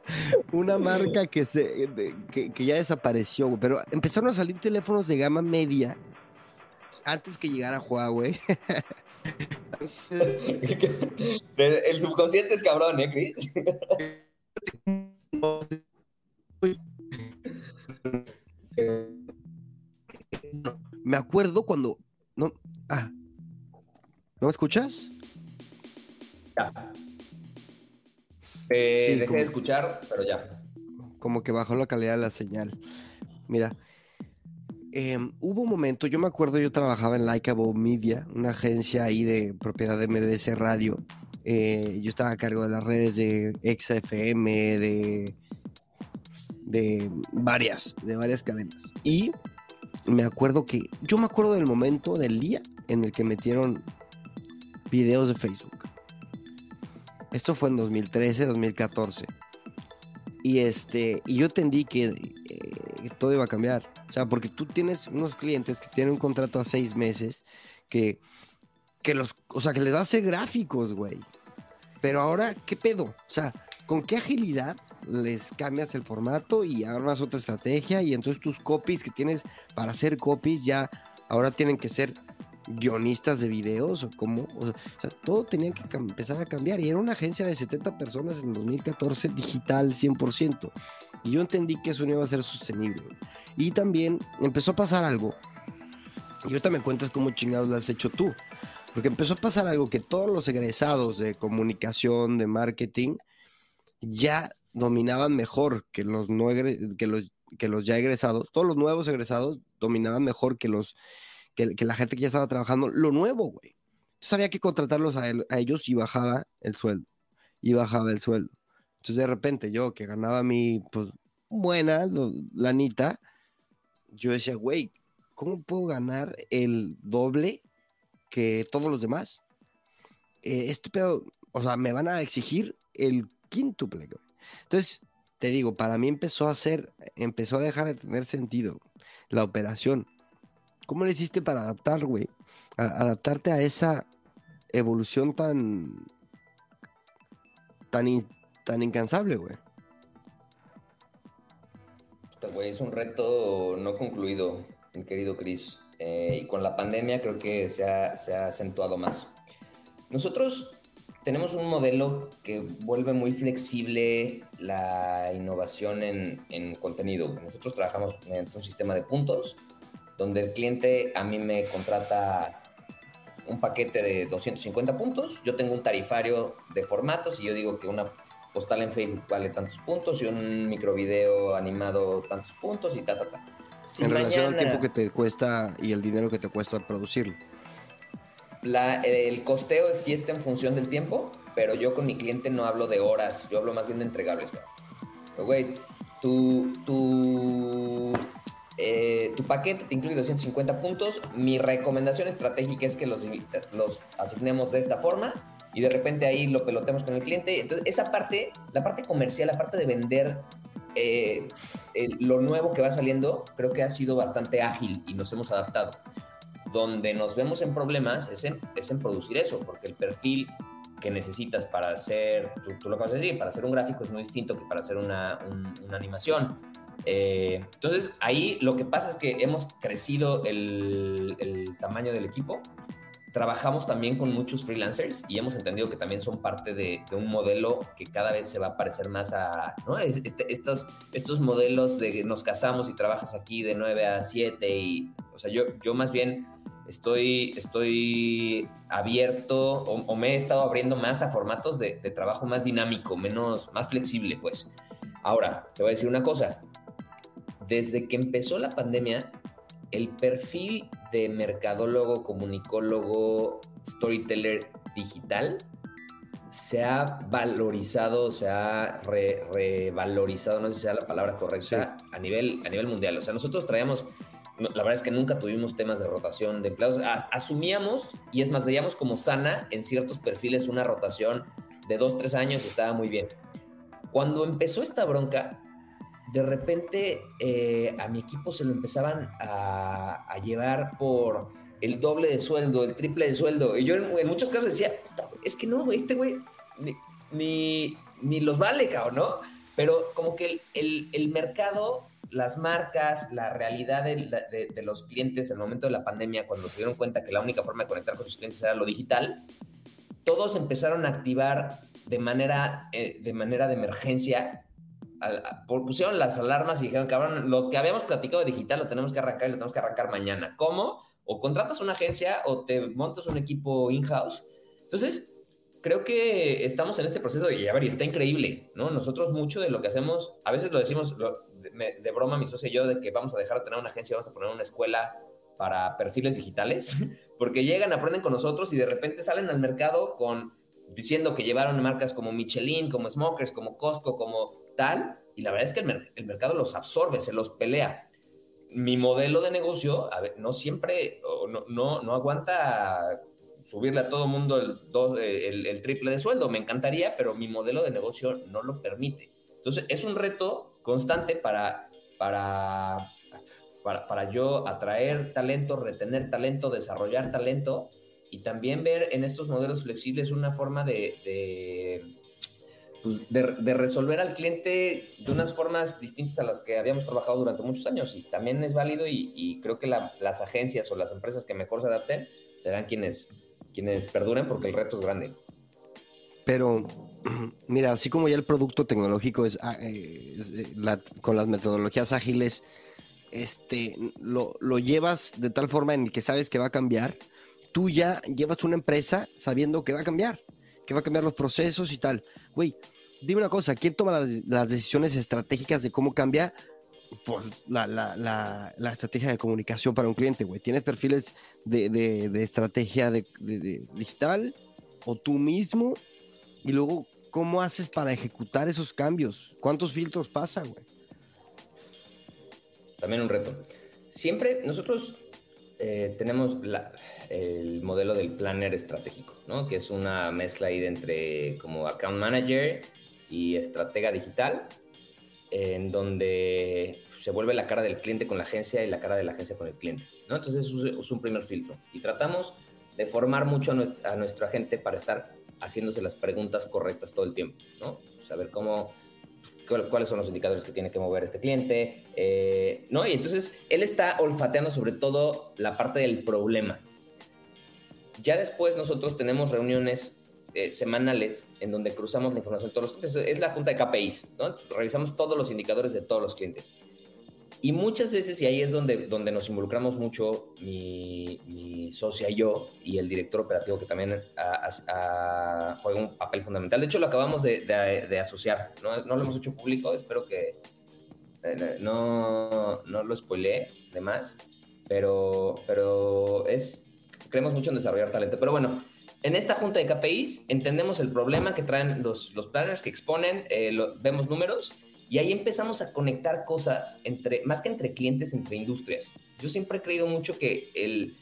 una (laughs) marca que, se, que, ya desapareció. Pero empezaron a salir teléfonos de gama media antes que llegara Huawei. (laughs) el subconsciente es cabrón, ¿eh, Chris? (laughs) Me acuerdo cuando. No. Ah. ¿No me escuchas? Ya. Eh, dejé de escuchar, pero ya. Como que bajó la calidad de la señal. Mira. Em, hubo un momento, yo me acuerdo, yo trabajaba en Likeable Media, una agencia ahí de propiedad de MBS Radio. Eh, yo estaba a cargo de las redes de XFM, de de varias, de varias cadenas. Y me acuerdo que, yo me acuerdo del momento, del día en el que metieron videos de Facebook. Esto fue en 2013, 2014. Y este, y yo entendí que eh, todo iba a cambiar. O sea, porque tú tienes unos clientes que tienen un contrato a seis meses que, que los, o sea, que les va a hacer gráficos, güey. Pero ahora, ¿qué pedo? O sea, ¿con qué agilidad les cambias el formato y armas otra estrategia y entonces tus copies que tienes para hacer copies ya ahora tienen que ser guionistas de videos o cómo, todo tenía que empezar a cambiar y era una agencia de 70 personas en 2014 digital 100% y yo entendí que eso no iba a ser sostenible. Y también empezó a pasar algo y ahorita me cuentas cómo chingados lo has hecho tú porque empezó a pasar algo que todos los egresados de comunicación, de marketing, ya dominaban mejor que los, no que los, que los ya egresados, todos los nuevos egresados dominaban mejor que los que, la gente que ya estaba trabajando lo nuevo, güey. Entonces había que contratarlos a, ellos y bajaba el sueldo. Y bajaba el sueldo. Entonces de repente yo que ganaba mi pues, buena lanita, yo decía, güey, ¿cómo puedo ganar el doble que todos los demás? Eh, este pedo, o sea, me van a exigir el quíntuple, güey. Entonces, te digo, para mí empezó a ser, empezó a dejar de tener sentido la operación. ¿Cómo le hiciste para adaptar, güey? adaptarte a esa evolución tan, tan, tan incansable, güey. Güey, es un reto no concluido, mi querido Chris. Eh, y con la pandemia creo que se ha, se ha acentuado más. Nosotros tenemos un modelo que vuelve muy flexible la innovación en, contenido. Nosotros trabajamos en un sistema de puntos donde el cliente a mí me contrata un paquete de 250 puntos. Yo tengo un tarifario de formatos y yo digo que una postal en Facebook vale tantos puntos y un microvideo animado tantos puntos y ta, ta, ta. en relación al tiempo que te cuesta y el dinero que te cuesta producirlo el costeo sí está en función del tiempo, pero yo con mi cliente no hablo de horas, yo hablo más bien de entregables. güey, tu, tu, eh, tu paquete te incluye 250 puntos. Mi recomendación estratégica es que los, asignemos de esta forma y de repente ahí lo pelotemos con el cliente. Entonces, esa parte, la parte comercial, la parte de vender eh, lo nuevo que va saliendo, creo que ha sido bastante ágil y nos hemos adaptado. Donde nos vemos en problemas es en, producir eso, porque el perfil que necesitas para hacer, tú, lo acabas de decir, para hacer un gráfico es muy distinto que para hacer una animación. Eh, entonces, ahí lo que pasa es que hemos crecido el, el, tamaño del equipo. Trabajamos también con muchos freelancers y hemos entendido que también son parte de, de un modelo que cada vez se va a parecer más a ¿no? Este, estos, estos modelos de nos casamos y trabajas aquí de 9 a 7 y, o sea, yo, yo más bien estoy, estoy abierto o, me he estado abriendo más a formatos de, trabajo más dinámico, menos, más flexible, pues. Ahora, te voy a decir una cosa. Desde que empezó la pandemia, el perfil de mercadólogo, comunicólogo, storyteller digital se ha valorizado, se ha revalorizado, no sé si sea la palabra correcta, a, nivel, a nivel mundial. O sea, nosotros traíamos, la verdad es que nunca tuvimos temas de rotación de empleados. asumíamos, y es más, veíamos como sana en ciertos perfiles una rotación de dos, tres años y estaba muy bien. Cuando empezó esta bronca, de repente eh, a mi equipo se lo empezaban a, llevar por el doble de sueldo, el triple de sueldo. Y yo en, muchos casos decía, es que no, este güey ni, ni, los vale, cabrón, ¿no? Pero como que el, el, mercado, las marcas, la realidad de, de, los clientes en el momento de la pandemia, cuando se dieron cuenta que la única forma de conectar con sus clientes era lo digital, todos empezaron a activar de manera, eh, de, manera de emergencia pusieron las alarmas y dijeron, cabrón, lo que habíamos platicado de digital lo tenemos que arrancar y lo tenemos que arrancar mañana. ¿Cómo? O contratas una agencia o te montas un equipo in-house. Entonces, creo que estamos en este proceso y a ver, y está increíble, ¿no? Nosotros mucho de lo que hacemos, a veces lo decimos de, broma mi socio y yo, de que vamos a dejar de tener una agencia, vamos a poner una escuela para perfiles digitales, (laughs) porque llegan, aprenden con nosotros y de repente salen al mercado con diciendo que llevaron marcas como Michelin, como Smokers, como Costco, como tal, y la verdad es que el, mercado los absorbe, se los pelea. Mi modelo de negocio, no siempre, no, no, aguanta subirle a todo mundo el, el, triple de sueldo. Me encantaría, pero mi modelo de negocio no lo permite. Entonces, es un reto constante para, para, para, para yo atraer talento, retener talento, desarrollar talento y también ver en estos modelos flexibles una forma de, pues, de, resolver al cliente de unas formas distintas a las que habíamos trabajado durante muchos años. Y también es válido y, creo que las agencias o las empresas que mejor se adapten serán quienes, quienes perduren porque el reto es grande. Pero, (clears throat) mira, así como ya el producto tecnológico es, ah, eh, eh, con las metodologías ágiles, este, lo, lo llevas de tal forma en que sabes que va a cambiar tú ya llevas una empresa sabiendo que va a cambiar, que va a cambiar los procesos y tal. Güey, dime una cosa, ¿quién toma las decisiones estratégicas de cómo cambia pues, la, estrategia de comunicación para un cliente, güey? ¿Tienes perfiles de, estrategia de, digital o tú mismo? Y luego, ¿cómo haces para ejecutar esos cambios? ¿Cuántos filtros pasan, güey? También un reto. Siempre nosotros eh, tenemos el modelo del planner estratégico, ¿no? Que es una mezcla ahí de entre como account manager y estratega digital, en donde se vuelve la cara del cliente con la agencia y la cara de la agencia con el cliente, ¿no? Entonces es un primer filtro y tratamos de formar mucho a nuestro agente para estar haciéndose las preguntas correctas todo el tiempo, ¿no? Saber cómo cuáles son los indicadores que tiene que mover este cliente, eh, ¿no? Y entonces él está olfateando sobre todo la parte del problema, ya después nosotros tenemos reuniones eh, semanales en donde cruzamos la información de todos los clientes. Es la junta de KPIs. Revisamos todos los indicadores de todos los clientes. Y muchas veces, y ahí es donde, donde nos involucramos mucho mi, mi socia y yo, y el director operativo que también juega un papel fundamental. De hecho, lo acabamos de, asociar, ¿no? lo hemos hecho público, espero que eh, no, no lo spoileé de más, pero, pero es creemos mucho en desarrollar talento. Pero bueno, en esta junta de KPIs entendemos el problema que traen los, los planners que exponen, eh, vemos números y ahí empezamos a conectar cosas entre, más que entre clientes, entre industrias. Yo siempre he creído mucho que el,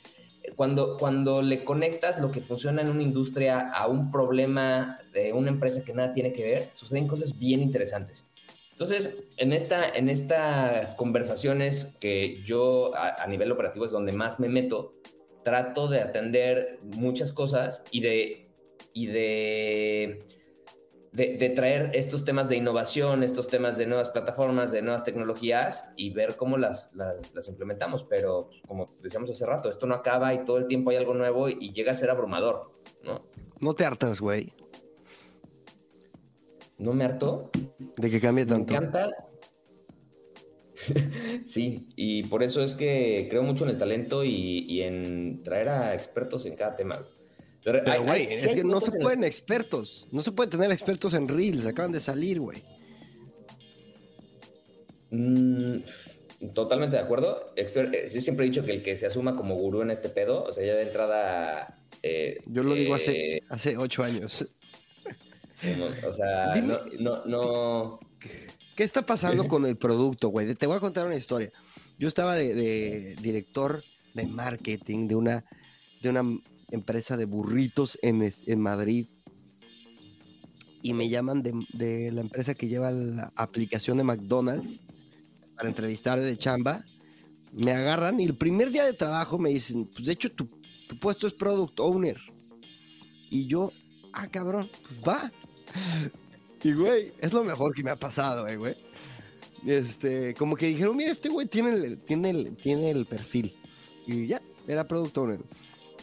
cuando, cuando le conectas lo que funciona en una industria a un problema de una empresa que nada tiene que ver, suceden cosas bien interesantes. Entonces, en, esta, en estas conversaciones que yo a, a nivel operativo es donde más me meto, trato de atender muchas cosas y de, y de, de, traer estos temas de innovación, estos temas de nuevas plataformas, de nuevas tecnologías y ver cómo las, las, implementamos. Pero pues, como decíamos hace rato, esto no acaba y todo el tiempo hay algo nuevo y, llega a ser abrumador, ¿no? No te hartas, güey. ¿No me harto? De que cambie tanto. Me encanta (laughs) sí, y por eso es que creo mucho en el talento y, en traer a expertos en cada tema. Pero, güey, es que no se pueden expertos. No se puede tener expertos en Reels. Acaban de salir, güey. Mm, totalmente de acuerdo. Eh, yo siempre he dicho que el que se asuma como gurú en este pedo, o sea, ya de entrada. Eh, Yo lo digo hace, eh, hace ocho años. o sea, no, no, ¿Qué está pasando con el producto, güey? Te voy a contar una historia. Yo estaba de, director de marketing de una, de una empresa de burritos en, en Madrid y me llaman de, la empresa que lleva la aplicación de McDonald's para entrevistar de chamba. Me agarran y el primer día de trabajo me dicen, pues de hecho tu, tu puesto es product owner. Y yo, ah, cabrón, pues va. Y güey, es lo mejor que me ha pasado, eh, güey. Este, como que dijeron, mira, este güey tiene el, tiene, el, tiene el perfil. Y ya, era product owner.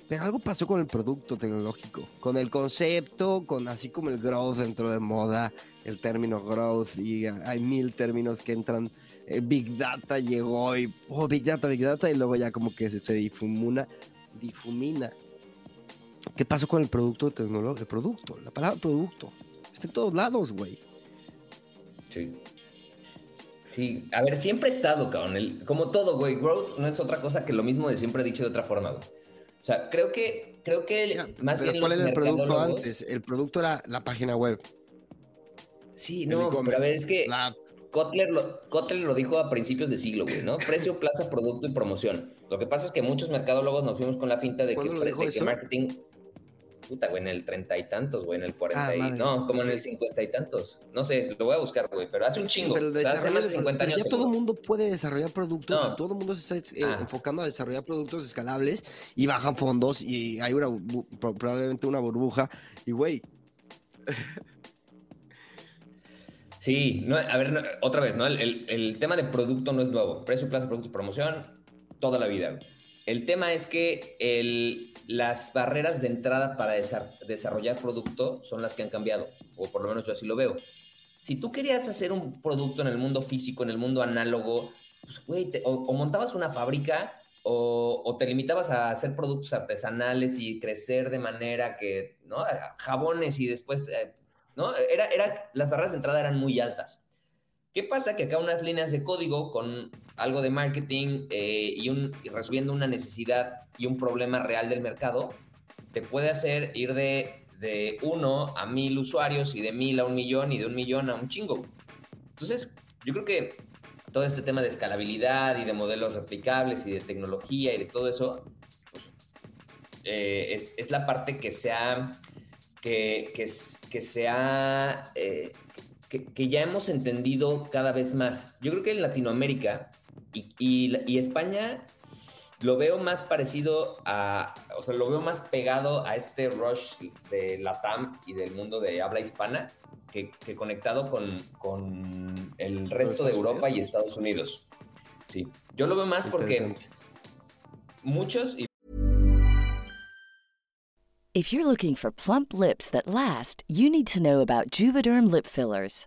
Pero algo pasó con el producto tecnológico, con el concepto, con así como el growth dentro de moda, el término growth, y hay mil términos que entran. Eh, Big Data llegó y, oh, Big Data, Big Data, y luego ya como que se, se difumina, difumina. ¿Qué pasó con el producto tecnológico? El producto, la palabra producto. Está en todos lados, güey. Sí. Sí, a ver, siempre he estado, cabrón. El, como todo, güey, growth no es otra cosa que lo mismo de siempre he dicho de otra forma, güey. O sea, creo que, creo que más pero ¿Cuál era el producto antes? El producto era la página web. Sí, no, pero a ver, es que Kotler, lo, Kotler lo dijo a principios de siglo, güey, ¿no? (laughs) Precio, plaza, producto y promoción. Lo que pasa es que muchos mercadólogos nos fuimos con la finta de que, de que marketing puta, güey, en el treinta y tantos, güey, en el cuarenta ah, y... No, como en el cincuenta y tantos. No sé, lo voy a buscar, güey, pero hace un chingo. Pero, hace más de 50 años. Ya todo el mundo puede desarrollar productos, todo el mundo se está eh, ah. enfocando a desarrollar productos escalables y bajan fondos y hay una, probablemente una burbuja. Y, güey... Sí, no, a ver, otra vez, ¿no? El, el, tema de producto no es nuevo. Precio, plaza, producto, promoción, toda la vida. El tema es que el, las barreras de entrada para desarrollar producto son las que han cambiado, o por lo menos yo así lo veo. Si tú querías hacer un producto en el mundo físico, en el mundo análogo, pues, güey, o, montabas una fábrica o, te limitabas a hacer productos artesanales y crecer de manera que, ¿no? Jabones y después, eh, ¿no? Era, era, las barreras de entrada eran muy altas. ¿Qué pasa? Que acá unas líneas de código con algo de marketing eh, y, un, resolviendo una necesidad y un problema real del mercado, te puede hacer ir de, de uno a mil usuarios y de mil a un millón y de un millón a un chingo. Entonces, yo creo que todo este tema de escalabilidad y de modelos replicables y de tecnología y de todo eso, eh, es, es, la parte que se que, que, que se eh, que, ya hemos entendido cada vez más. Yo creo que en Latinoamérica y, España lo veo más parecido a, o sea, lo veo más pegado a este rush de la TAM y del mundo de habla hispana que, conectado con, con, el resto de Europa y Estados Unidos. Sí, yo lo veo más porque muchos... If you're looking for plump lips that last, you need to know about Juvederm lip fillers.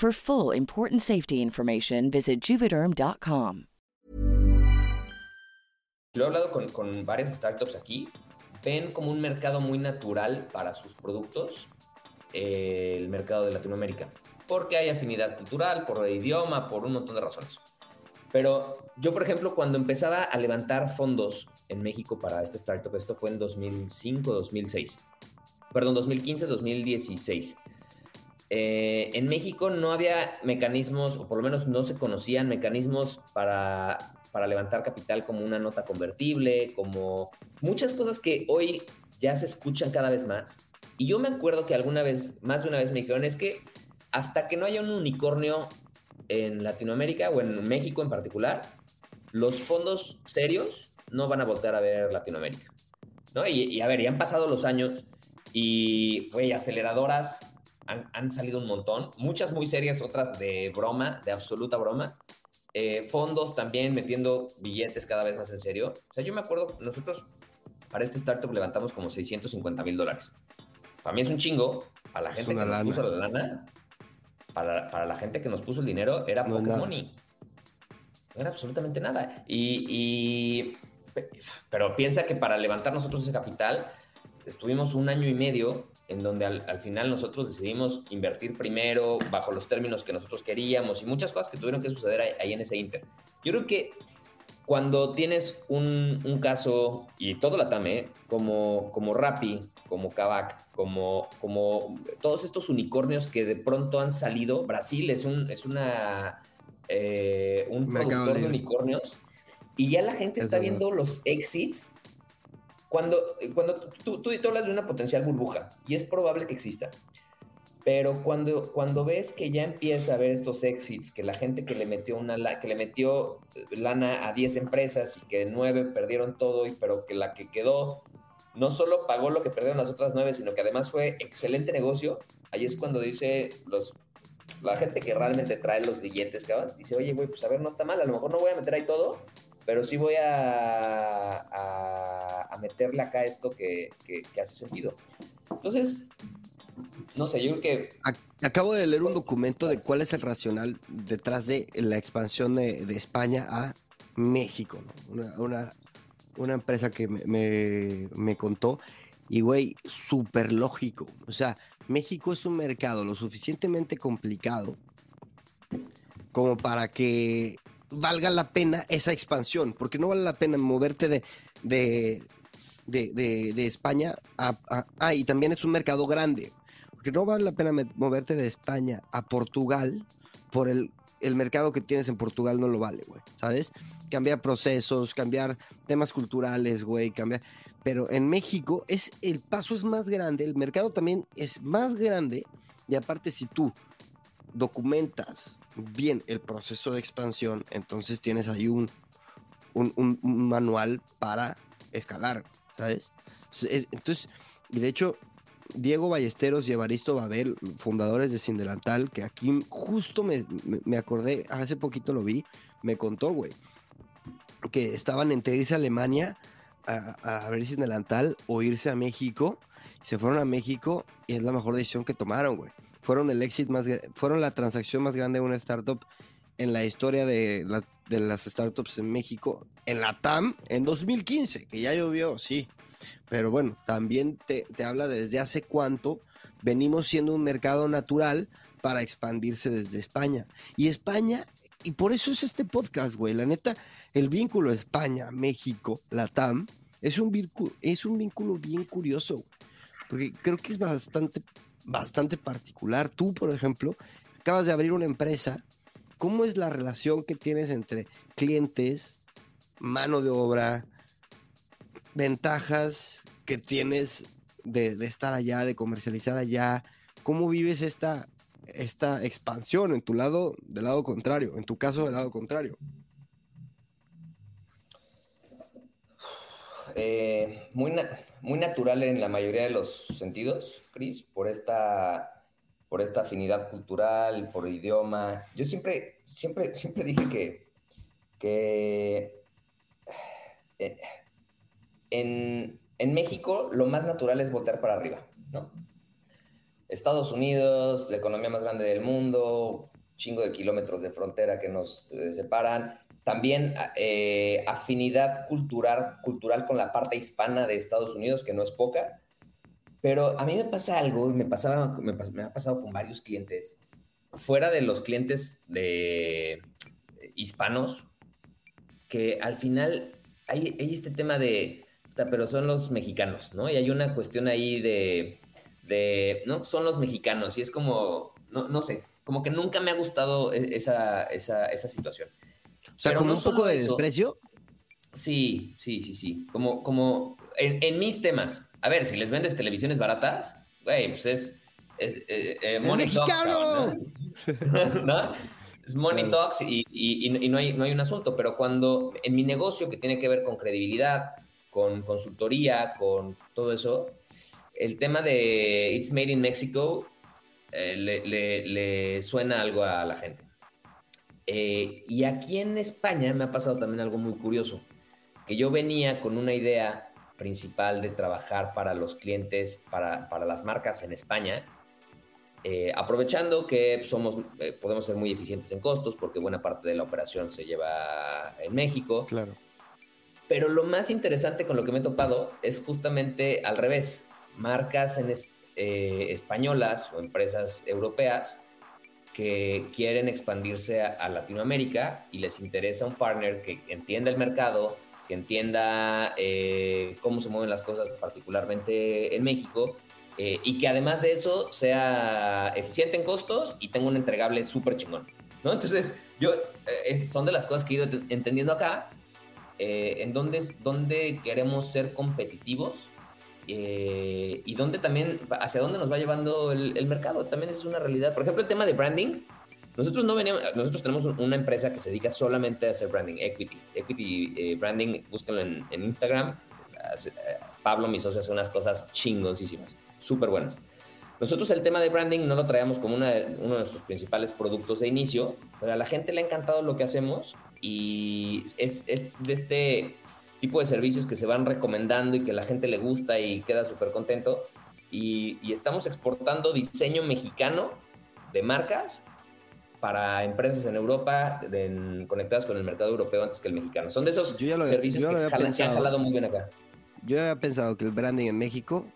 For full important safety information, visit juvederm.com. Lo he hablado con, varias startups aquí. Ven como un mercado muy natural para sus productos eh, el mercado de Latinoamérica. Porque hay afinidad cultural, por el idioma, por un montón de razones. Pero yo, por ejemplo, cuando empezaba a levantar fondos en México para esta startup, esto fue en 2005, 2006. Perdón, 2015, 2016 eh, en México no había mecanismos, o por lo menos no se conocían mecanismos para, para levantar capital como una nota convertible, como muchas cosas que hoy ya se escuchan cada vez más. Y yo me acuerdo que alguna vez, más de una vez me dijeron, es que hasta que no haya un unicornio en Latinoamérica o en México en particular, los fondos serios no van a volver a ver Latinoamérica. ¿no? Y, a ver, ya han pasado los años y, güey, aceleradoras han, han, salido un montón, muchas muy serias, otras de broma, de absoluta broma. Eh, fondos también metiendo billetes cada vez más en serio. O sea, yo me acuerdo, nosotros para este startup levantamos como 650 mil dólares. Para mí es un chingo, para la gente que nos puso la lana, para, para, la gente que nos puso el dinero, era no pocket money. No era absolutamente nada. Y, y, pero piensa que para levantar nosotros ese capital, estuvimos un año y medio en donde al, final nosotros decidimos invertir primero bajo los términos que nosotros queríamos y muchas cosas que tuvieron que suceder ahí, en ese Inter. Yo creo que cuando tienes un, caso, y todo la TAME, como, como Rappi, como Kavak, como, como todos estos unicornios que de pronto han salido, Brasil es, un, es una, eh, un productor de unicornios, y ya la gente está viendo los exits cuando, cuando tú, tú, tú, hablas de una potencial burbuja, y es probable que exista, pero cuando, cuando ves que ya empieza a ver estos exits, que la gente que le metió una que le metió lana a 10 empresas y que 9 perdieron todo, y, pero que la que quedó no solo pagó lo que perdieron las otras 9, sino que además fue excelente negocio, ahí es cuando dice los la gente que realmente trae los billetes, cabrón, dice, oye, güey, pues a ver, no está mal, a lo mejor no voy a meter ahí todo, pero sí voy a, a, meterle acá esto que, hace sentido. Entonces, no sé, yo creo que... Acabo de leer un documento de cuál es el racional detrás de la expansión de, España a México, una, una, empresa que me, me contó y, güey, súper lógico. O sea, México es un mercado lo suficientemente complicado como para que valga la pena esa expansión, porque no vale la pena moverte de, de, de, España a, Ah, y también es un mercado grande, porque no vale la pena moverte de España a Portugal por el, el mercado que tienes en Portugal no lo vale, güey, ¿sabes? Cambiar procesos, cambiar temas culturales, güey, cambiar... Pero en México es el paso es más grande, el mercado también es más grande y aparte si tú documentas bien el proceso de expansión, entonces tienes ahí un, un, manual para escalar, ¿sabes? Entonces, y de hecho, Diego Ballesteros y Evaristo Babel, fundadores de Sindelantal, que aquí justo me, me, acordé, hace poquito lo vi, me contó, güey, que estaban entre irse a Alemania a, a ver Sindelantal o irse a México. Se fueron a México y es la mejor decisión que tomaron, güey fueron el éxito más, fueron la transacción más grande de una startup en la historia de, de las startups en México, en la TAM, en 2015, que ya llovió, sí. Pero bueno, también te, te habla desde hace cuánto venimos siendo un mercado natural para expandirse desde España. Y España, y por eso es este podcast, güey. La neta, el vínculo España, México, la TAM, es un, vínculo, es un vínculo bien curioso, porque creo que es bastante bastante particular. Tú, por ejemplo, acabas de abrir una empresa. ¿Cómo es la relación que tienes entre clientes, mano de obra, ventajas que tienes de, estar allá, de comercializar allá? ¿Cómo vives esta, esta expansión en tu lado, del lado contrario? En tu caso, del lado contrario. Eh, muy, muy natural en la mayoría de los sentidos, Chris, por esta, por esta afinidad cultural, por idioma. Yo siempre, siempre, siempre dije que, que eh, en, en, México lo más natural es voltear para arriba, ¿no? Estados Unidos, la economía más grande del mundo, chingo de kilómetros de frontera que nos eh, separan, también eh, afinidad cultural, cultural con la parte hispana de Estados Unidos, que no es poca. Pero a mí me pasa algo, me, pasaba, me, ha pasado con varios clientes, fuera de los clientes de hispanos, que al final hay, este tema de, pero son los mexicanos, ¿no? Y hay una cuestión ahí de, de no, son los mexicanos, y es como, no, no sé, como que nunca me ha gustado e, esa, esa, esa situación. O sea, como un poco de desprecio. Sí, sí, sí, sí. Como, como en, mis temas. A ver, si les vendes televisiones baratas, güey, pues es, Es eh, Money Talks, (laughs) ¿no? Es Money Talks y, y, no, hay, no hay un asunto, pero cuando en mi negocio que tiene que ver con credibilidad, con consultoría, con todo eso, el tema de It's Made in Mexico eh, le, suena algo a la gente. Eh, y aquí en España me ha pasado también algo muy curioso, que yo venía con una idea principal de trabajar para los clientes, para, las marcas en España, eh, aprovechando que somos, podemos ser muy eficientes en costos porque buena parte de la operación se lleva en México. Claro. Pero lo más interesante con lo que me he topado es justamente al revés. Marcas en, eh, españolas o empresas europeas que quieren expandirse a, Latinoamérica y les interesa un partner que entienda el mercado, que entienda eh, cómo se mueven las cosas, particularmente en México, eh, y que además de eso sea eficiente en costos y tenga un entregable súper chingón. ¿no? Entonces, yo, son de las cosas que he ido entendiendo acá, en dónde, dónde queremos ser competitivos eh, y dónde también, hacia dónde nos va llevando el, mercado, también es una realidad. Por ejemplo, el tema de branding. Nosotros no veníamos, nosotros tenemos una empresa que se dedica solamente a hacer branding, equity. Equity eh, branding, búsquenlo en, Instagram. Eh, Pablo, mi socio, hace unas cosas chingoncísimas, súper buenas. Nosotros el tema de branding no lo traíamos como uno de nuestros principales productos de inicio, pero a la gente le ha encantado lo que hacemos y es, es de este tipo de servicios que se van recomendando y que la gente le gusta y queda súper contento. Y, estamos exportando diseño mexicano de marcas para empresas en Europa conectadas con el mercado europeo antes que el mexicano. Son de esos servicios que, han jalado muy bien acá. Yo había pensado que el branding en México,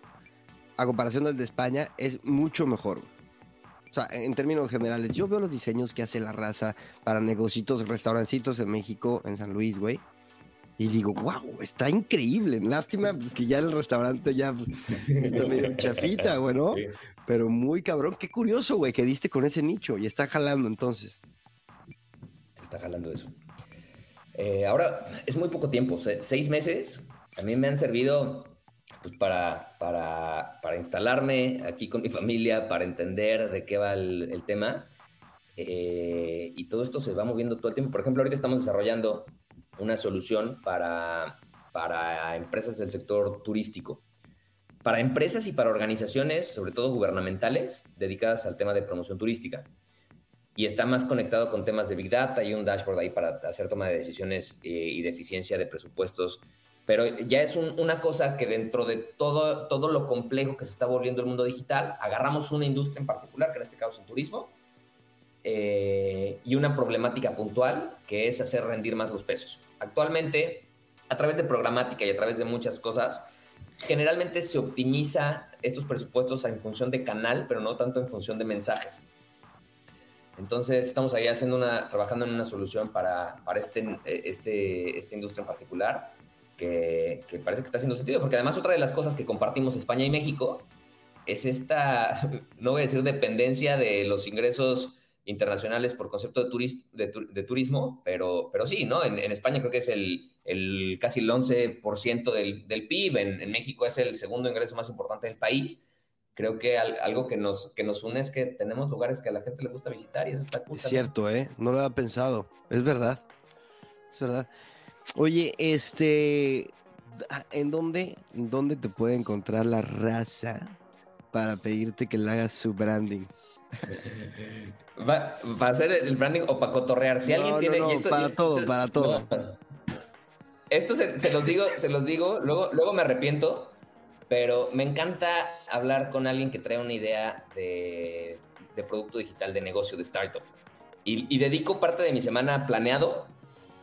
a comparación del de España, es mucho mejor. O sea, en términos generales, yo veo los diseños que hace la raza para negocios, restaurancitos en México, en San Luis, güey. Y digo, wow, está increíble. Lástima pues, que ya el restaurante ya pues, está medio (laughs) chafita, güey, ¿no? Pero muy cabrón. Qué curioso, güey, que diste con ese nicho y está jalando entonces. Se está jalando eso. Eh, ahora, es muy poco tiempo, seis meses. A mí me han servido pues, para, para, para, instalarme aquí con mi familia, para entender de qué va el, tema. Eh, y todo esto se va moviendo todo el tiempo. Por ejemplo, ahorita estamos desarrollando una solución para, para empresas del sector turístico. Para empresas y para organizaciones, sobre todo gubernamentales, dedicadas al tema de promoción turística. Y está más conectado con temas de Big Data y un dashboard ahí para hacer toma de decisiones eh, y de eficiencia de presupuestos. Pero ya es una cosa que dentro de todo, todo lo complejo que se está volviendo el mundo digital, agarramos una industria en particular, que en este caso es el turismo, eh, y una problemática puntual que es hacer rendir más los pesos. Actualmente, a través de programática y a través de muchas cosas, generalmente se optimiza estos presupuestos en función de canal, pero no tanto en función de mensajes. Entonces, estamos ahí haciendo una, trabajando en una solución para, para este, este, esta industria en particular, que, que, parece que está haciendo sentido, porque además otra de las cosas que compartimos España y México es esta, (laughs) no voy a decir dependencia de los ingresos internacionales por concepto de, de, turismo, pero, pero sí, ¿no? En, España creo que es el, el casi el 11% del, del PIB, en, México es el segundo ingreso más importante del país. Creo que algo que nos, que nos une es que tenemos lugares que a la gente le gusta visitar y eso está cool. Es cierto, ¿eh? No lo había pensado. Es verdad. Es verdad. Oye, este, ¿en dónde, ¿en dónde te puede encontrar la raza para pedirte que le hagas su branding? (laughs) Va, a hacer el branding o para cotorrear. Si alguien tiene. para todo, para todo. Esto se, los digo, se los digo, luego, luego me arrepiento, pero me encanta hablar con alguien que trae una idea de, producto digital, de negocio, de startup. Y, y, dedico parte de mi semana planeado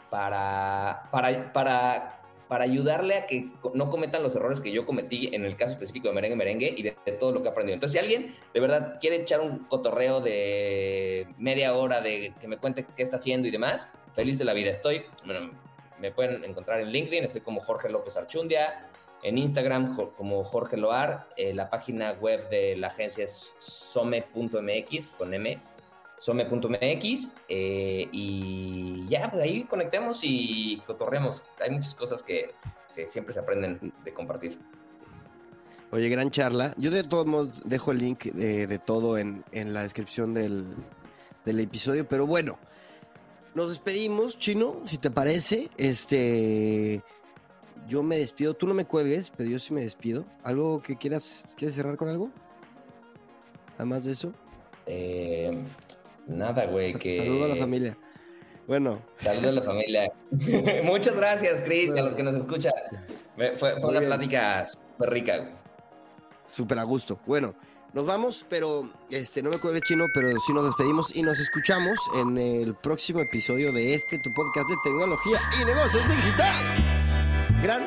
para, para, para para ayudarle a que no cometan los errores que yo cometí en el caso específico de Merengue Merengue y de, todo lo que he aprendido. Entonces, si alguien de verdad quiere echar un cotorreo de media hora de que me cuente qué está haciendo y demás, feliz de la vida estoy. Bueno, me pueden encontrar en LinkedIn, estoy como Jorge López Archundia, en Instagram como Jorge Loar, eh, la página web de la agencia es some.mx con M some.mx eh, y ya, pues ahí conectemos y cotorremos. Hay muchas cosas que, siempre se aprenden de compartir. Oye, gran charla. Yo de todos modos dejo el link de, de todo en, en la descripción del, del episodio, pero bueno, nos despedimos, Chino, si te parece. Este, yo me despido. Tú no me cuelgues, pero yo sí me despido. ¿Algo que quieras, quieres cerrar con algo? Además de eso. Eh, nada, güey. Que... Saludo a la familia. Bueno, Saludos a la familia. (laughs) Muchas gracias, Chris, y a los que nos escuchan. Fue, fue una bien. plática súper rica, güey. súper a gusto. Bueno, nos vamos, pero este, no me cuelgue chino, pero sí nos despedimos y nos escuchamos en el próximo episodio de este, tu podcast de tecnología y negocios digitales. Gran